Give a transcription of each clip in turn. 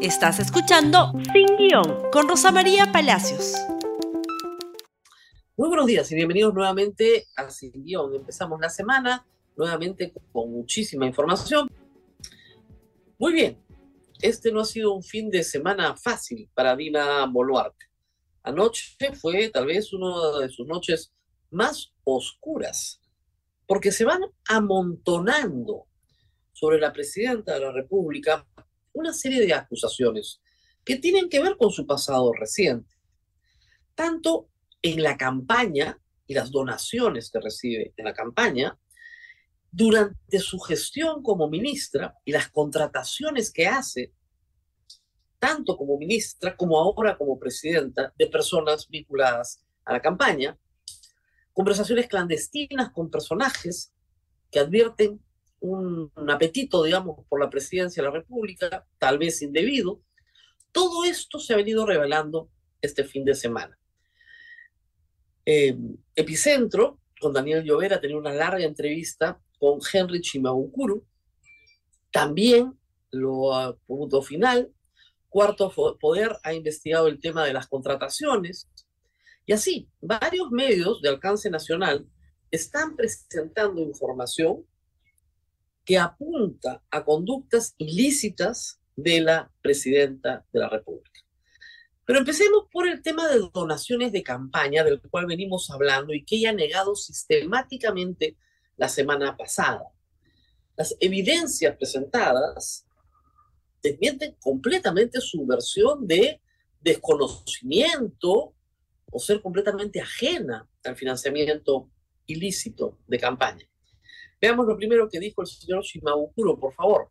Estás escuchando Sin Guión con Rosa María Palacios. Muy buenos días y bienvenidos nuevamente a Sin Guión. Empezamos la semana nuevamente con muchísima información. Muy bien, este no ha sido un fin de semana fácil para Dina Boluarte. Anoche fue tal vez una de sus noches más oscuras, porque se van amontonando sobre la presidenta de la República una serie de acusaciones que tienen que ver con su pasado reciente, tanto en la campaña y las donaciones que recibe en la campaña, durante su gestión como ministra y las contrataciones que hace, tanto como ministra como ahora como presidenta, de personas vinculadas a la campaña, conversaciones clandestinas con personajes que advierten un, apetito, digamos, por la presidencia de la República, tal vez indebido. Todo esto se ha venido revelando este fin de semana. Eh, Epicentro, con Daniel Llovera, tenía una larga entrevista con Henry Chimabukuru. También, lo punto final, Cuarto Poder ha investigado el tema de las contrataciones. Y así, varios medios de alcance nacional están presentando información que apunta a conductas ilícitas de la presidenta de la República. Pero empecemos por el tema de donaciones de campaña, del cual venimos hablando y que ella ha negado sistemáticamente la semana pasada. Las evidencias presentadas desmienten completamente su versión de desconocimiento o ser completamente ajena al financiamiento ilícito de campaña. Veamos lo primero que dijo el señor Shimabukuro, por favor.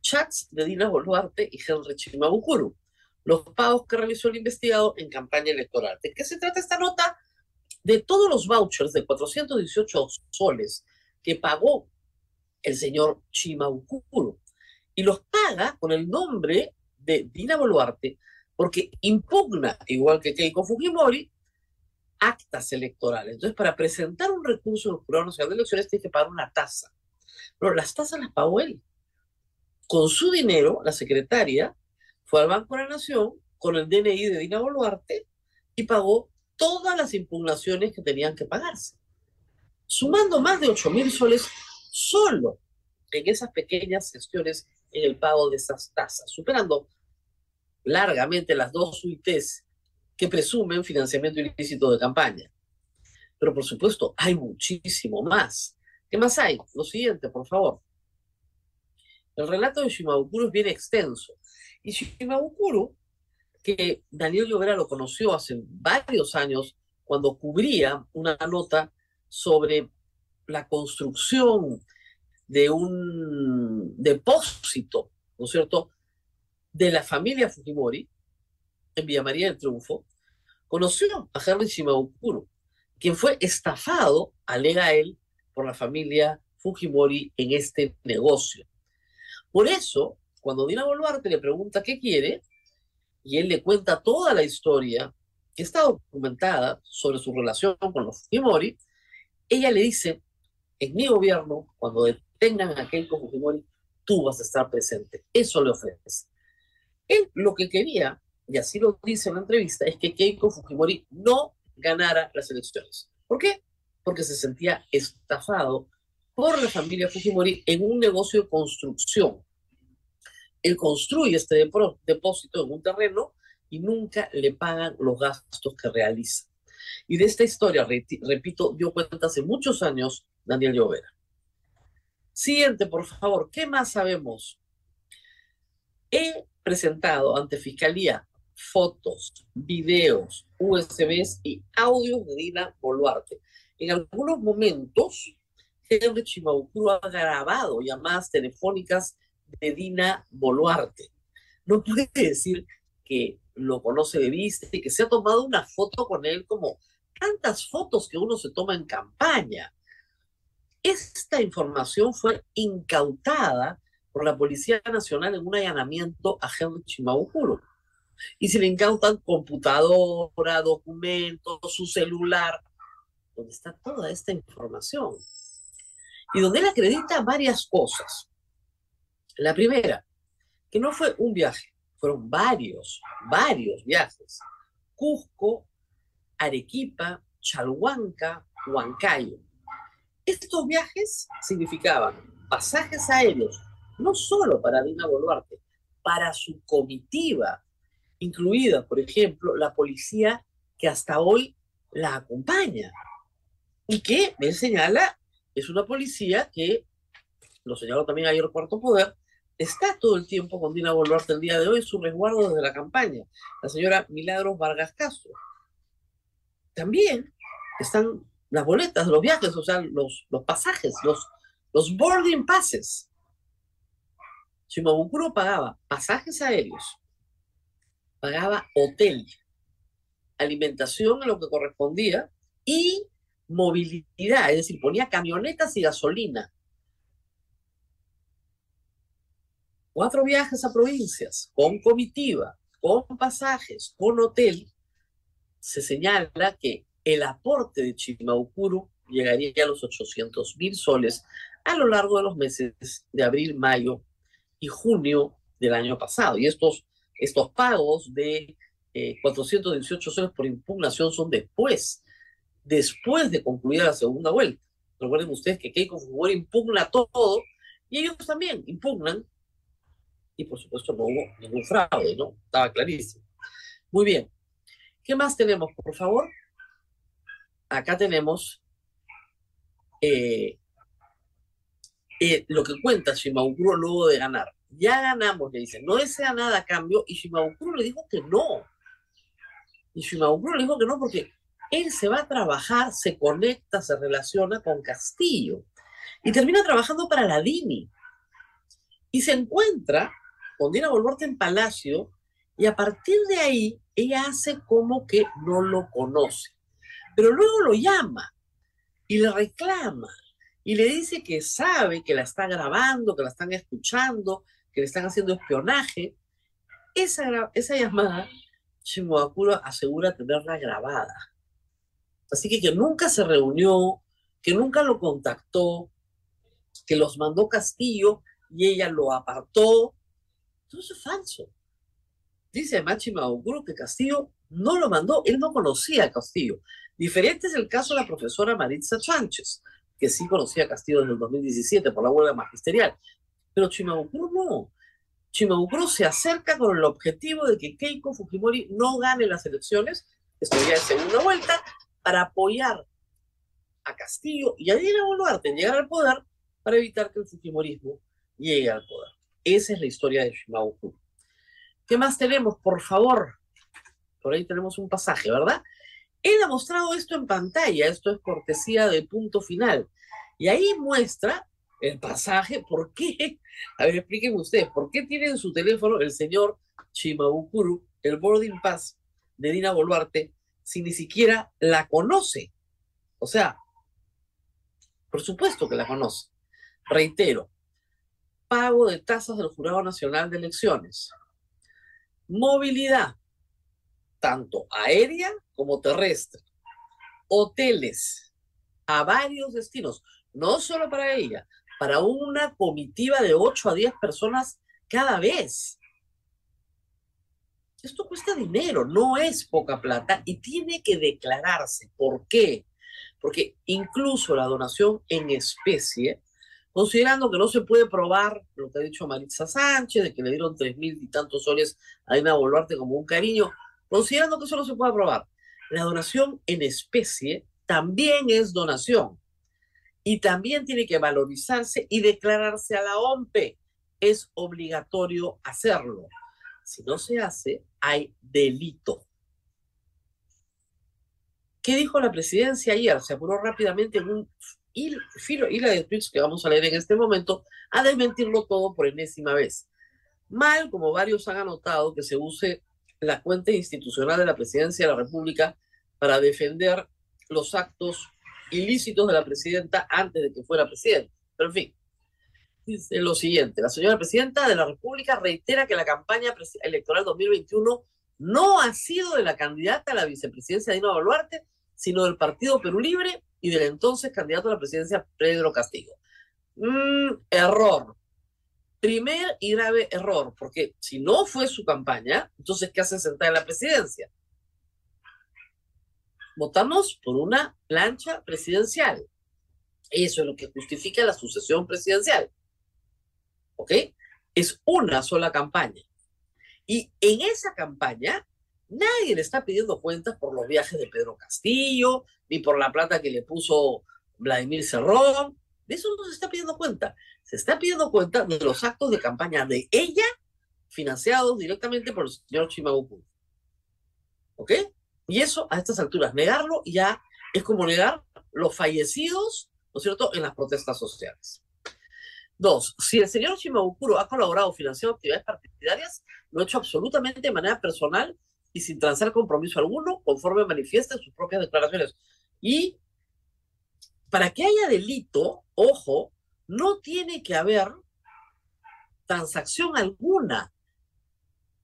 Chats de Dina Boluarte y Henry Shimabukuro. Los pagos que realizó el investigado en campaña electoral. ¿De qué se trata esta nota? De todos los vouchers de 418 soles que pagó el señor Shimabukuro. Y los paga con el nombre de Dina Boluarte porque impugna, igual que Keiko Fujimori, actas electorales. Entonces, para presentar un recurso el Jurado Nacional de Elecciones, tiene que pagar una tasa. Pero las tasas las pagó él. Con su dinero, la secretaria fue al Banco de la Nación con el DNI de Dina Boluarte y pagó todas las impugnaciones que tenían que pagarse. Sumando más de 8 mil soles solo en esas pequeñas gestiones en el pago de esas tasas, superando largamente las dos UITs que presumen financiamiento ilícito de campaña. Pero por supuesto, hay muchísimo más. ¿Qué más hay? Lo siguiente, por favor. El relato de Shimabukuro es bien extenso. Y Shimabukuro, que Daniel Llovera lo conoció hace varios años cuando cubría una nota sobre la construcción de un depósito, ¿no es cierto?, de la familia Fujimori, en Villa María del Triunfo, conoció a Henry Shimabukuro, quien fue estafado, alega él, por la familia Fujimori en este negocio. Por eso, cuando Dina Boluarte le pregunta qué quiere, y él le cuenta toda la historia que está documentada sobre su relación con los Fujimori, ella le dice, en mi gobierno, cuando detengan a Keiko Fujimori, tú vas a estar presente. Eso le ofrece. Él lo que quería y así lo dice en la entrevista, es que Keiko Fujimori no ganara las elecciones. ¿Por qué? Porque se sentía estafado por la familia Fujimori en un negocio de construcción. Él construye este depósito en un terreno y nunca le pagan los gastos que realiza. Y de esta historia, repito, dio cuenta hace muchos años Daniel Llovera. Siguiente, por favor, ¿qué más sabemos? He presentado ante Fiscalía fotos, videos, USBs y audios de Dina Boluarte. En algunos momentos, Henry Chimabukuro ha grabado llamadas telefónicas de Dina Boluarte. No puede decir que lo conoce de vista y que se ha tomado una foto con él como tantas fotos que uno se toma en campaña. Esta información fue incautada por la Policía Nacional en un allanamiento a Henry Chimabukuro y se le incautan computadora, documentos, su celular, donde está toda esta información. Y donde él acredita varias cosas. La primera, que no fue un viaje, Fueron varios, varios viajes. Cusco, Arequipa, Chalhuanca, Huancayo. Estos viajes significaban pasajes aéreos, no solo para Dina Boluarte, para su comitiva, incluida, por ejemplo, la policía que hasta hoy la acompaña y que, me señala, es una policía que, lo señaló también ayer Cuarto Poder, está todo el tiempo con Dina Boluarte el día de hoy, su resguardo desde la campaña, la señora Milagros Vargas Castro. También están las boletas los viajes, o sea, los, los pasajes, los, los boarding passes. Shimabukuro pagaba pasajes aéreos, pagaba hotel, alimentación en lo que correspondía y movilidad, es decir, ponía camionetas y gasolina. Cuatro viajes a provincias, con comitiva, con pasajes, con hotel. Se señala que el aporte de Chimaucuru llegaría a los 800 mil soles a lo largo de los meses de abril, mayo y junio del año pasado. Y estos, estos pagos de 418 eh, soles por impugnación son después después de concluir la segunda vuelta. Recuerden ustedes que Keiko Fujimori impugna todo y ellos también impugnan. Y por supuesto no hubo ningún fraude, ¿no? Estaba clarísimo. Muy bien. ¿Qué más tenemos, por favor? Acá tenemos eh, eh, lo que cuenta Shimaukuro luego de ganar. Ya ganamos, le dicen, no desea nada a cambio, y Shimaukuro le dijo que no. Y Shimaukuro le dijo que no porque él se va a trabajar, se conecta, se relaciona con Castillo y termina trabajando para la DINI. Y se encuentra con Dina Boluarte en Palacio y a partir de ahí ella hace como que no lo conoce. Pero luego lo llama y le reclama y le dice que sabe que la está grabando, que la están escuchando, que le están haciendo espionaje. Esa, esa llamada, Shimoakuro asegura tenerla grabada. Así que que nunca se reunió, que nunca lo contactó, que los mandó Castillo y ella lo apartó. Todo eso es falso. Dice Machi Mauguro que Castillo no lo mandó, él no conocía a Castillo. Diferente es el caso de la profesora Maritza Sánchez, que sí conocía a Castillo desde el 2017 por la huelga magisterial. Pero Chimabukuro no. Chimabukuro se acerca con el objetivo de que Keiko Fujimori no gane las elecciones, esto ya es segunda vuelta, para apoyar a Castillo y a Dina Boluarte en llegar al poder para evitar que el Fujimorismo llegue al poder. Esa es la historia de Shimabukuro. ¿Qué más tenemos, por favor? Por ahí tenemos un pasaje, ¿verdad? Él ha mostrado esto en pantalla, esto es cortesía de punto final. Y ahí muestra el pasaje, ¿por qué? A ver, explíquenme ustedes, ¿por qué tiene en su teléfono el señor Chimabukuro el boarding pass de Dina Boluarte si ni siquiera la conoce? O sea, por supuesto que la conoce. Reitero, pago de tasas del Jurado Nacional de Elecciones, movilidad, tanto aérea como terrestre, hoteles a varios destinos, no solo para ella, para una comitiva de 8 a 10 personas cada vez. Esto cuesta dinero, no es poca plata y tiene que declararse. ¿Por qué? Porque incluso la donación en especie, considerando que no se puede probar lo que ha dicho Maritza Sánchez, de que le dieron tres mil y tantos soles a Ina Boluarte como un cariño, considerando que eso no se puede probar, la donación en especie también es donación y también tiene que valorizarse y declararse a la OMPE. Es obligatorio hacerlo. Si no se hace, hay delito. ¿Qué dijo la presidencia ayer? Se apuró rápidamente en un filo, y la de tweets que vamos a leer en este momento a desmentirlo todo por enésima vez. Mal, como varios han anotado, que se use la cuenta institucional de la presidencia de la República para defender los actos ilícitos de la presidenta antes de que fuera presidenta. Pero en fin, dice lo siguiente, la señora presidenta de la República reitera que la campaña electoral 2021 no ha sido de la candidata a la vicepresidencia Dina Boluarte, sino del Partido Perú Libre y del entonces candidato a la presidencia Pedro Castillo. Mm, error. Primer y grave error, porque si no fue su campaña, entonces ¿qué hace sentar en la presidencia? Votamos por una plancha presidencial. Eso es lo que justifica la sucesión presidencial. ¿Ok? Es una sola campaña. Y en esa campaña, nadie le está pidiendo cuentas por los viajes de Pedro Castillo, ni por la plata que le puso Vladimir Cerrón. De eso no se está pidiendo cuenta. Se está pidiendo cuenta de los actos de campaña de ella, financiados directamente por el señor Chimabuku. ¿Ok? Y eso, a estas alturas, negarlo ya es como negar los fallecidos, ¿no es cierto?, en las protestas sociales. Dos, si el señor Shimabukuro ha colaborado financiando actividades partidarias, lo ha hecho absolutamente de manera personal y sin transar compromiso alguno, conforme manifiesta en sus propias declaraciones. Y para que haya delito, ojo, no tiene que haber transacción alguna.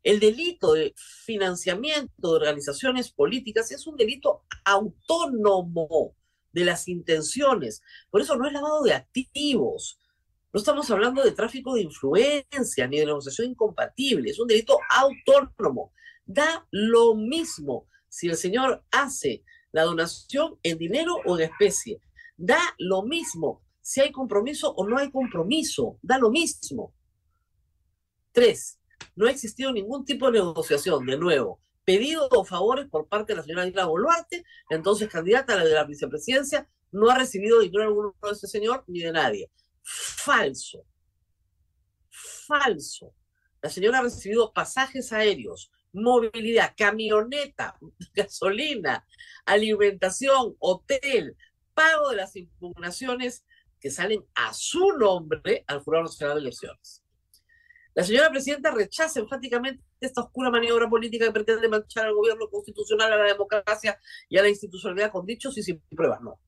El delito de financiamiento de organizaciones políticas es un delito autónomo de las intenciones. Por eso no es lavado de activos. No estamos hablando de tráfico de influencia ni de negociación incompatible. Es un delito autónomo. Da lo mismo si el señor hace la donación en dinero o en especie. Da lo mismo si hay compromiso o no hay compromiso. Da lo mismo. Tres, no ha existido ningún tipo de negociación, de nuevo. Pedido o favores por parte de la señora Dina Boluarte, entonces candidata a la de la vicepresidencia, no ha recibido dinero alguno de ese señor ni de nadie. Falso. Falso. La señora ha recibido pasajes aéreos, movilidad, camioneta, gasolina, alimentación, hotel, pago de las impugnaciones que salen a su nombre al Jurado Nacional de Elecciones. La señora presidenta rechaza enfáticamente esta oscura maniobra política que pretende manchar al gobierno constitucional, a la democracia y a la institucionalidad con dichos y sin pruebas. No,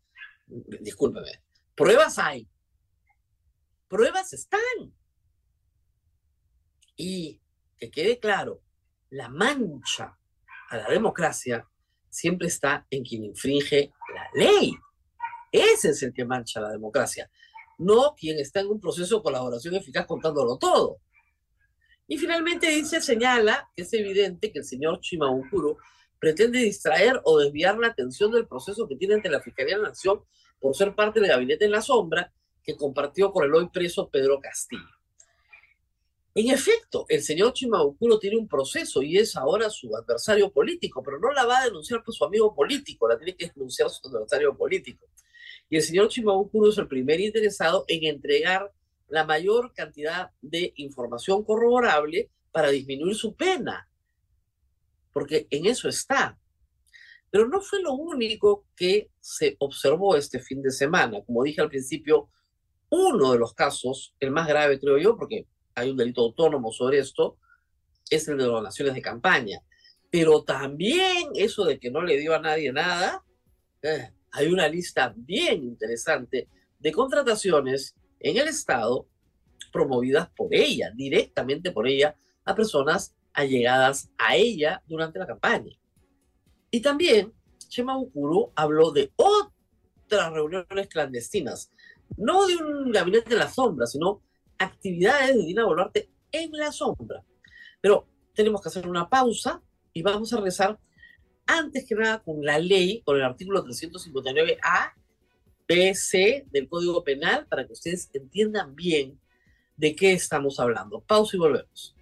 discúlpeme. Pruebas hay. Pruebas están. Y que quede claro, la mancha a la democracia siempre está en quien infringe la ley. Ese es el que mancha la democracia, no quien está en un proceso de colaboración eficaz contándolo todo. Y finalmente dice, señala que es evidente que el señor Chimaukuro pretende distraer o desviar la atención del proceso que tiene ante la Fiscalía de la Nación por ser parte del gabinete en la sombra que compartió con el hoy preso Pedro Castillo. En efecto, el señor Chimaukuro tiene un proceso y es ahora su adversario político, pero no la va a denunciar por su amigo político, la tiene que denunciar su adversario político. Y el señor Chimaukuro es el primer interesado en entregar la mayor cantidad de información corroborable para disminuir su pena, porque en eso está. Pero no fue lo único que se observó este fin de semana. Como dije al principio, uno de los casos, el más grave creo yo, porque hay un delito autónomo sobre esto, es el de donaciones de campaña. Pero también eso de que no le dio a nadie nada, eh, hay una lista bien interesante de contrataciones en el Estado promovidas por ella, directamente por ella, a personas allegadas a ella durante la campaña. Y también Chema Bukuru habló de otras reuniones clandestinas, no de un gabinete en la sombra, sino actividades de Dina Boluarte en la sombra. Pero tenemos que hacer una pausa y vamos a rezar antes que nada con la ley, con el artículo 359A PC del Código Penal para que ustedes entiendan bien de qué estamos hablando. Pausa y volvemos.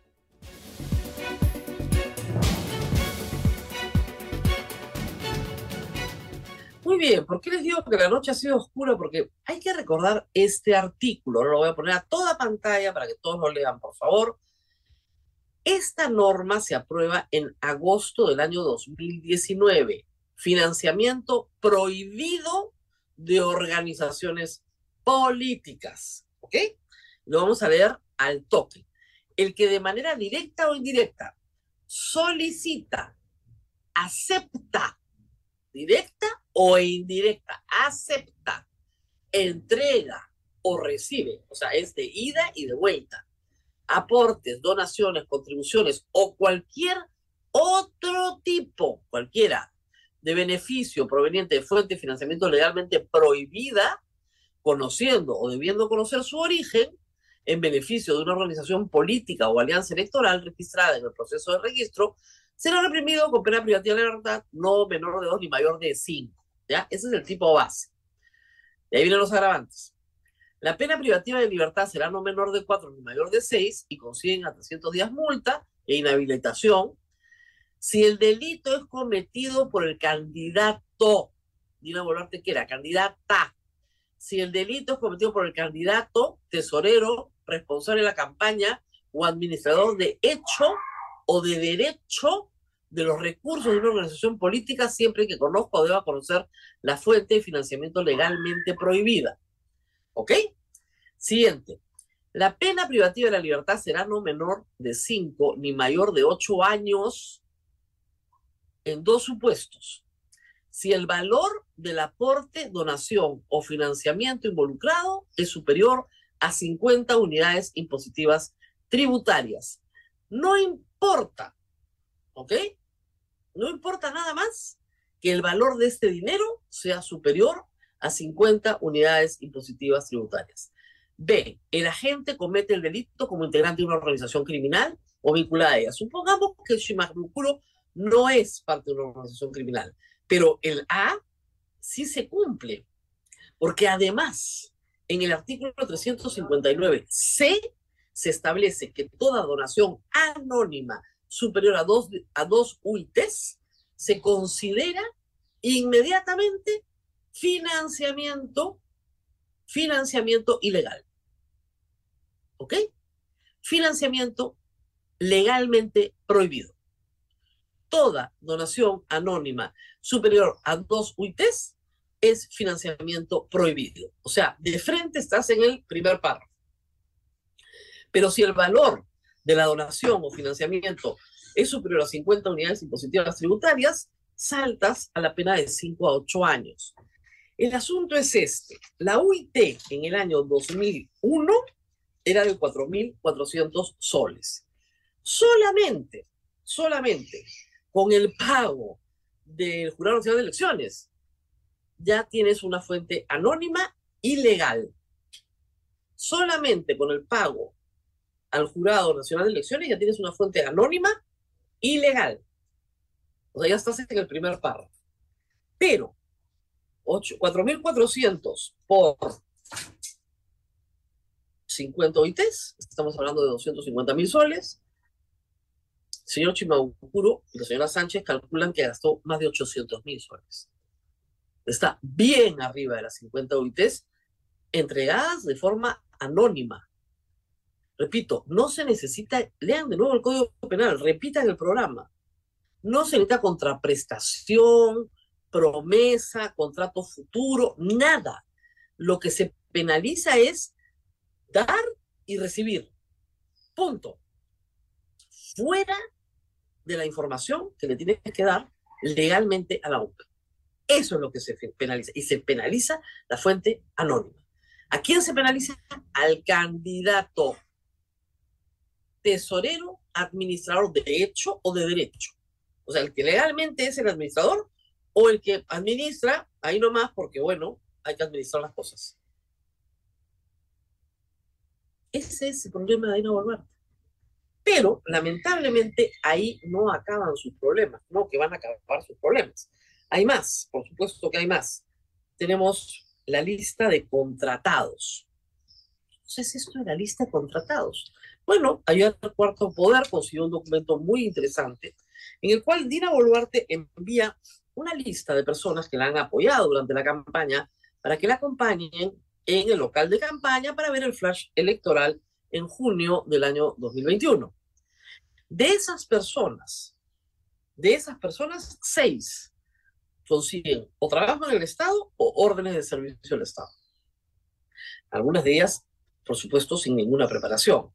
Muy bien, ¿por qué les digo que la noche ha sido oscura? Porque hay que recordar este artículo, lo voy a poner a toda pantalla para que todos lo lean, por favor. Esta norma se aprueba en agosto del año 2019. Financiamiento prohibido de organizaciones políticas. ¿Ok? Lo vamos a leer al toque. El que de manera directa o indirecta solicita, acepta, directa o indirecta, acepta, entrega o recibe, o sea, es de ida y de vuelta, aportes, donaciones, contribuciones o cualquier otro tipo, cualquiera, de beneficio proveniente de fuente de financiamiento legalmente prohibida, conociendo o debiendo conocer su origen, en beneficio de una organización política o alianza electoral registrada en el proceso de registro, será reprimido con pena privativa de libertad no menor de dos ni mayor de cinco. ¿ya? Ese es el tipo base. Y ahí vienen los agravantes. La pena privativa de libertad será no menor de cuatro ni mayor de seis y consiguen a 300 días multa e inhabilitación si el delito es cometido por el candidato. Dina Boluarte que era candidata. Si el delito es cometido por el candidato, tesorero, responsable de la campaña o administrador de hecho o de derecho de los recursos de una organización política siempre que conozca o deba conocer la fuente de financiamiento legalmente prohibida. ¿Ok? Siguiente. La pena privativa de la libertad será no menor de 5 ni mayor de 8 años en dos supuestos. Si el valor del aporte, donación o financiamiento involucrado es superior a 50 unidades impositivas tributarias. No importa, ¿ok? No importa nada más que el valor de este dinero sea superior a 50 unidades impositivas tributarias. B. El agente comete el delito como integrante de una organización criminal o vinculada a ella. Supongamos que el Shimabukuro no es parte de una organización criminal, pero el A sí se cumple, porque además en el artículo 359C se establece que toda donación anónima superior a dos, a dos UITs se considera inmediatamente financiamiento, financiamiento ilegal. ¿Ok? Financiamiento legalmente prohibido. Toda donación anónima superior a dos UITs es financiamiento prohibido. O sea, de frente estás en el primer párrafo. Pero si el valor de la donación o financiamiento es superior a 50 unidades impositivas tributarias, saltas a la pena de 5 a 8 años. El asunto es este. La UIT en el año 2001 era de 4.400 soles. Solamente, solamente con el pago del Jurado Nacional de Elecciones, ya tienes una fuente anónima y legal. Solamente con el pago al Jurado Nacional de Elecciones, ya tienes una fuente anónima ilegal. O sea, ya estás en el primer párrafo. Pero 4.400 por 50 OITs, estamos hablando de 250 mil soles. Señor Chimabucuro y la señora Sánchez calculan que gastó más de 800 mil soles. Está bien arriba de las 50 OITs entregadas de forma anónima. Repito, no se necesita, lean de nuevo el Código Penal, repitan el programa. No se necesita contraprestación, promesa, contrato futuro, nada. Lo que se penaliza es dar y recibir. Punto. Fuera de la información que le tienes que dar legalmente a la UPA. Eso es lo que se penaliza. Y se penaliza la fuente anónima. ¿A quién se penaliza? Al candidato tesorero, administrador de hecho o de derecho. O sea, el que legalmente es el administrador o el que administra, ahí nomás, porque bueno, hay que administrar las cosas. Ese es el problema de Dina Boluarte. Pero, lamentablemente, ahí no acaban sus problemas, no que van a acabar sus problemas. Hay más, por supuesto que hay más. Tenemos la lista de contratados. ¿Qué es esto de la lista de contratados? Bueno, ayer el Cuarto Poder consiguió un documento muy interesante en el cual Dina Boluarte envía una lista de personas que la han apoyado durante la campaña para que la acompañen en el local de campaña para ver el flash electoral en junio del año 2021. De esas personas, de esas personas, seis consiguen o trabajo en el Estado o órdenes de servicio del Estado. Algunas de ellas, por supuesto, sin ninguna preparación.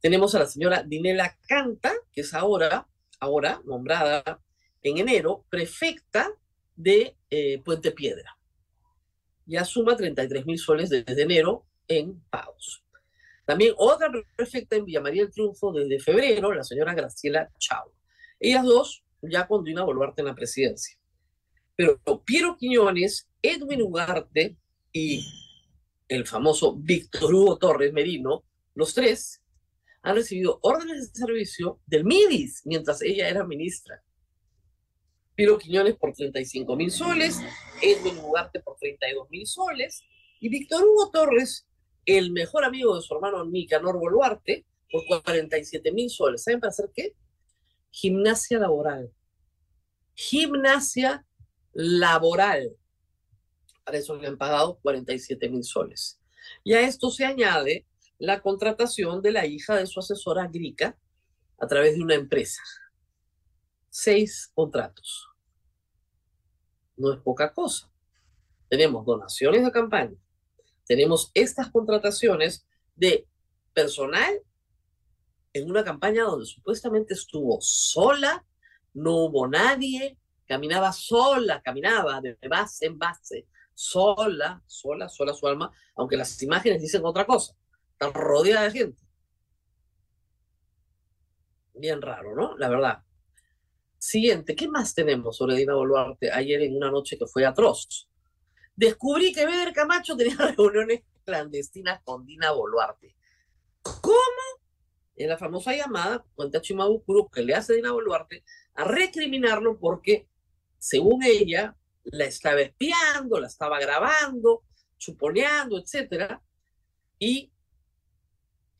Tenemos a la señora Dinela Canta, que es ahora, ahora nombrada en enero prefecta de eh, Puente Piedra. Ya suma 33 mil soles desde enero en pagos. También otra prefecta en Villa María del Triunfo desde febrero, la señora Graciela Chao. Ellas dos ya con Dina Boluarte en la presidencia. Pero Piero Quiñones, Edwin Ugarte y el famoso Víctor Hugo Torres Merino los tres han recibido órdenes de servicio del MIDIS mientras ella era ministra. Piro Quiñones por 35 mil soles, Edwin Ugarte por 32 mil soles y Víctor Hugo Torres, el mejor amigo de su hermano Nicanor Boluarte, por 47 mil soles. ¿Saben para hacer qué? Gimnasia laboral. Gimnasia laboral. Para eso le han pagado 47 mil soles. Y a esto se añade la contratación de la hija de su asesora Grica a través de una empresa. Seis contratos. No es poca cosa. Tenemos donaciones de campaña. Tenemos estas contrataciones de personal en una campaña donde supuestamente estuvo sola, no hubo nadie, caminaba sola, caminaba de base en base, sola, sola, sola su alma, aunque las imágenes dicen otra cosa, está rodeada de gente. Bien raro, ¿no? La verdad. Siguiente, ¿qué más tenemos sobre Dina Boluarte ayer en una noche que fue atroz? Descubrí que Beder Camacho tenía reuniones clandestinas con Dina Boluarte. ¿Cómo? en la famosa llamada, cuenta Chimabukuro, que le hace Dina Boluarte, a recriminarlo porque, según ella, la estaba espiando, la estaba grabando, chuponeando, etcétera, y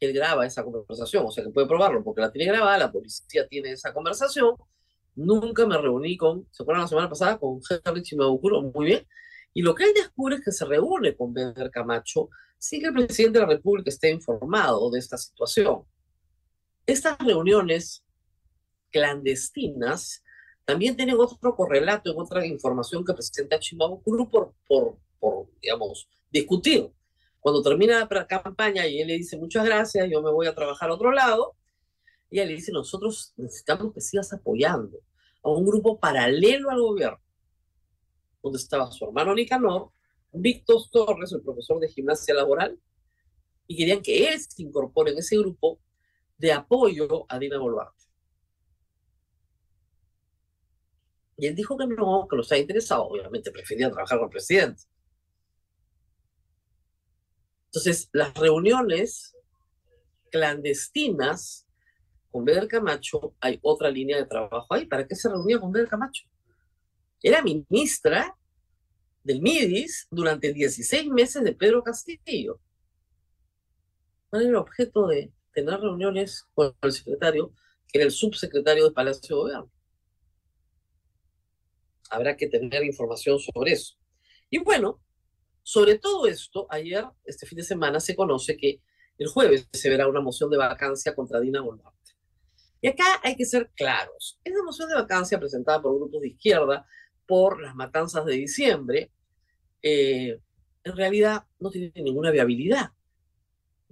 él graba esa conversación, o sea que puede probarlo porque la tiene grabada, la policía tiene esa conversación. Nunca me reuní con, ¿se acuerdan la semana pasada? Con Henry Chimabukuro, muy bien. Y lo que él descubre es que se reúne con Beder Camacho sin que el presidente de la República esté informado de esta situación. Estas reuniones clandestinas también tienen otro correlato en otra información que presenta Chimabucuru por, por, por, digamos, discutir. Cuando termina la campaña y él le dice muchas gracias, yo me voy a trabajar a otro lado, y él le dice, nosotros necesitamos que sigas apoyando a un grupo paralelo al gobierno, donde estaba su hermano Nicanor, Víctor Torres, el profesor de gimnasia laboral, y querían que él se incorpore en ese grupo de apoyo a Dina Boluarte. Y él dijo que no, que no estaba interesado. Obviamente prefería trabajar con el presidente. Entonces, las reuniones clandestinas con Beder Camacho, hay otra línea de trabajo ahí. ¿Para qué se reunía con Beder Camacho? Era ministra del MIDIS durante 16 meses de Pedro Castillo. ¿Cuál era el objeto de, tener reuniones con el secretario, que era el subsecretario de Palacio de Gobierno. Habrá que tener información sobre eso. Y bueno, sobre todo esto, ayer, este fin de semana, se conoce que el jueves se verá una moción de vacancia contra Dina Boluarte. Y acá hay que ser claros. Esa moción de vacancia presentada por grupos de izquierda por las matanzas de diciembre, eh, en realidad no tiene ninguna viabilidad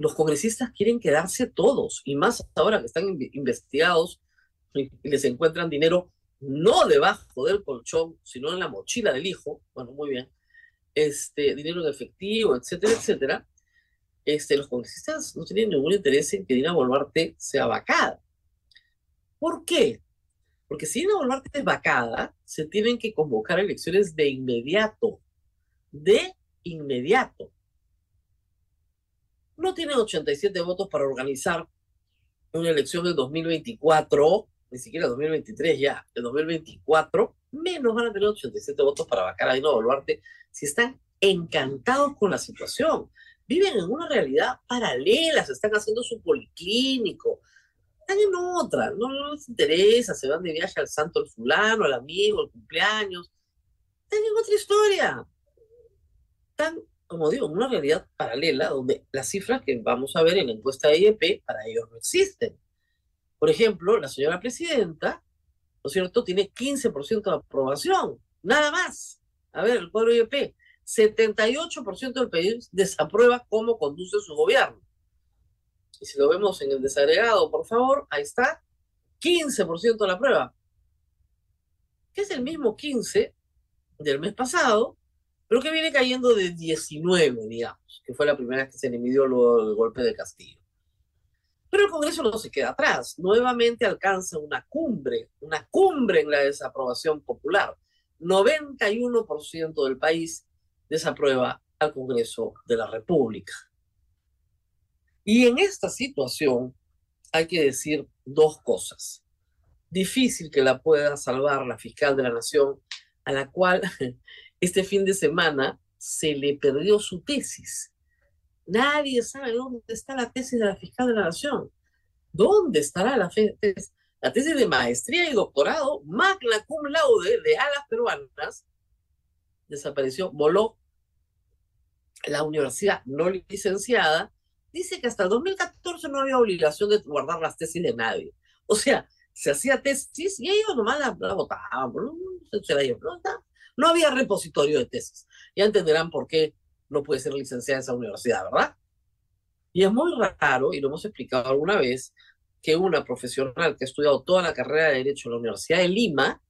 los congresistas quieren quedarse todos, y más ahora que están investigados y les encuentran dinero no debajo del colchón, sino en la mochila del hijo, bueno, muy bien, este, dinero en efectivo, etcétera, etcétera, este, los congresistas no tienen ningún interés en que Dina Boluarte sea vacada. ¿Por qué? Porque si Dina Boluarte es vacada, se tienen que convocar elecciones de inmediato, de inmediato no tienen 87 votos para organizar una elección del 2024, ni siquiera 2023 ya, el 2024, menos van a tener 87 votos para vacar a Dino Boluarte si están encantados con la situación. Viven en una realidad paralela, se están haciendo su policlínico, están en otra, no, no les interesa, se van de viaje al santo el fulano, al amigo, el cumpleaños, están en otra historia. Están como digo, una realidad paralela donde las cifras que vamos a ver en la encuesta de IEP para ellos no existen. Por ejemplo, la señora presidenta, ¿no es cierto?, tiene 15% de aprobación, nada más. A ver, el cuadro IEP, 78% del país desaprueba cómo conduce su gobierno. Y si lo vemos en el desagregado, por favor, ahí está, 15% de la prueba, que es el mismo 15 del mes pasado, pero que viene cayendo de 19, digamos, que fue la primera vez que se le midió luego del golpe de Castillo. Pero el Congreso no se queda atrás, nuevamente alcanza una cumbre, una cumbre en la desaprobación popular. 91% del país desaprueba al Congreso de la República. Y en esta situación hay que decir dos cosas. Difícil que la pueda salvar la fiscal de la Nación, a la cual este fin de semana se le perdió su tesis. Nadie sabe dónde está la tesis de la fiscal de la Nación. ¿Dónde estará la tesis? La tesis de maestría y doctorado, magna cum laude de alas peruanas, desapareció, voló. La universidad no licenciada dice que hasta el 2014 no había obligación de guardar las tesis de nadie. O sea, se hacía tesis y ellos nomás la, votaban, no, no había repositorio de tesis. Ya entenderán por qué no puede ser licenciada esa universidad, ¿verdad? Y es muy raro, y lo hemos explicado alguna vez, que una profesional que ha estudiado toda la carrera de Derecho en la Universidad de Lima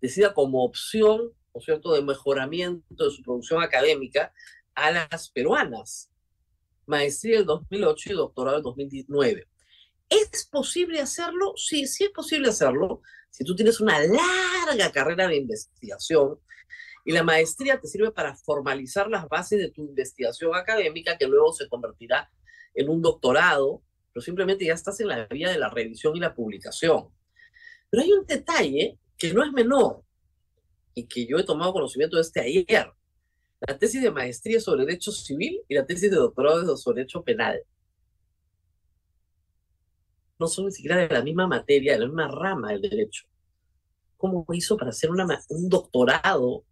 decida como opción, ¿no cierto?, de mejoramiento de su producción académica a las peruanas. Maestría del 2008 y doctorado del 2019. ¿Es posible hacerlo? Sí, sí es posible hacerlo. Si tú tienes una larga carrera de investigación y la maestría te sirve para formalizar las bases de tu investigación académica que luego se convertirá en un doctorado pero simplemente ya estás en la vía de la revisión y la publicación. Pero hay un detalle que no es menor y que yo he tomado conocimiento de este ayer. La tesis de maestría sobre derecho civil y la tesis de doctorado sobre derecho penal. No son ni siquiera de la misma materia, de la misma rama del derecho. ¿Cómo hizo para hacer un doctorado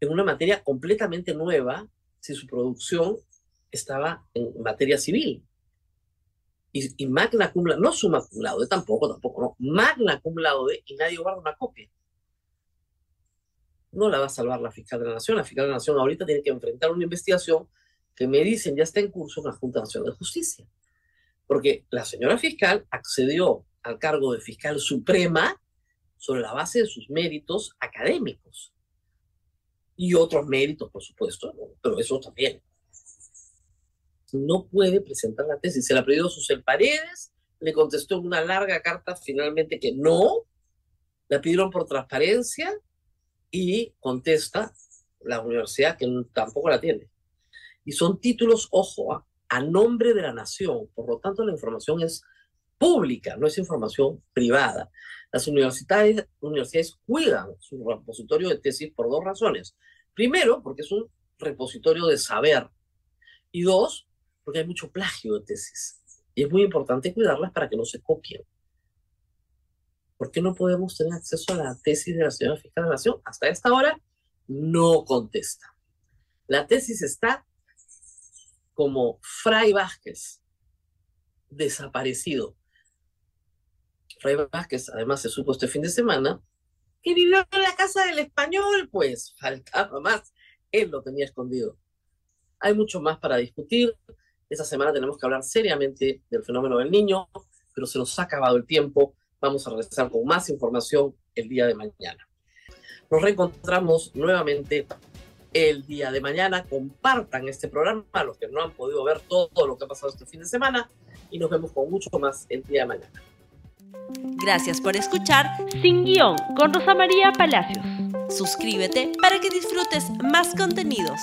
en una materia completamente nueva si su producción estaba en materia civil? y, magna cum laude, no suma cum laude, tampoco, tampoco, no, magna cum laude y nadie guarda una copia. No la va a salvar la fiscal de la Nación. La fiscal de la Nación ahorita tiene que enfrentar una investigación que me dicen ya está en curso en la Junta Nacional de Justicia. Porque la señora fiscal accedió al cargo de fiscal suprema sobre la base de sus méritos académicos. Y otros méritos, por supuesto, pero eso también no puede presentar la tesis. Se la pidió Susel Paredes, le contestó una larga carta finalmente que no, la pidieron por transparencia y contesta la universidad que tampoco la tiene. Y son títulos, ojo, ¿ah? a nombre de la nación, por lo tanto la información es pública, no es información privada. Las universidades, universidades cuidan su repositorio de tesis por dos razones. Primero, porque es un repositorio de saber. Y dos, porque hay mucho plagio de tesis. Y es muy importante cuidarlas para que no se copien. ¿Por qué no podemos tener acceso a la tesis de la señora fiscal de la Nación? Hasta esta hora no contesta. La tesis está como Fray Vázquez, desaparecido. Fray Vázquez, además, se supo este fin de semana que vivió en la casa del español, pues faltaba más. Él lo tenía escondido. Hay mucho más para discutir. Esta semana tenemos que hablar seriamente del fenómeno del niño, pero se nos ha acabado el tiempo. Vamos a regresar con más información el día de mañana. Nos reencontramos nuevamente el día de mañana. Compartan este programa a los que no han podido ver todo lo que ha pasado este fin de semana y nos vemos con mucho más el día de mañana. Gracias por escuchar Sin Guión con Rosa María Palacios. Suscríbete para que disfrutes más contenidos.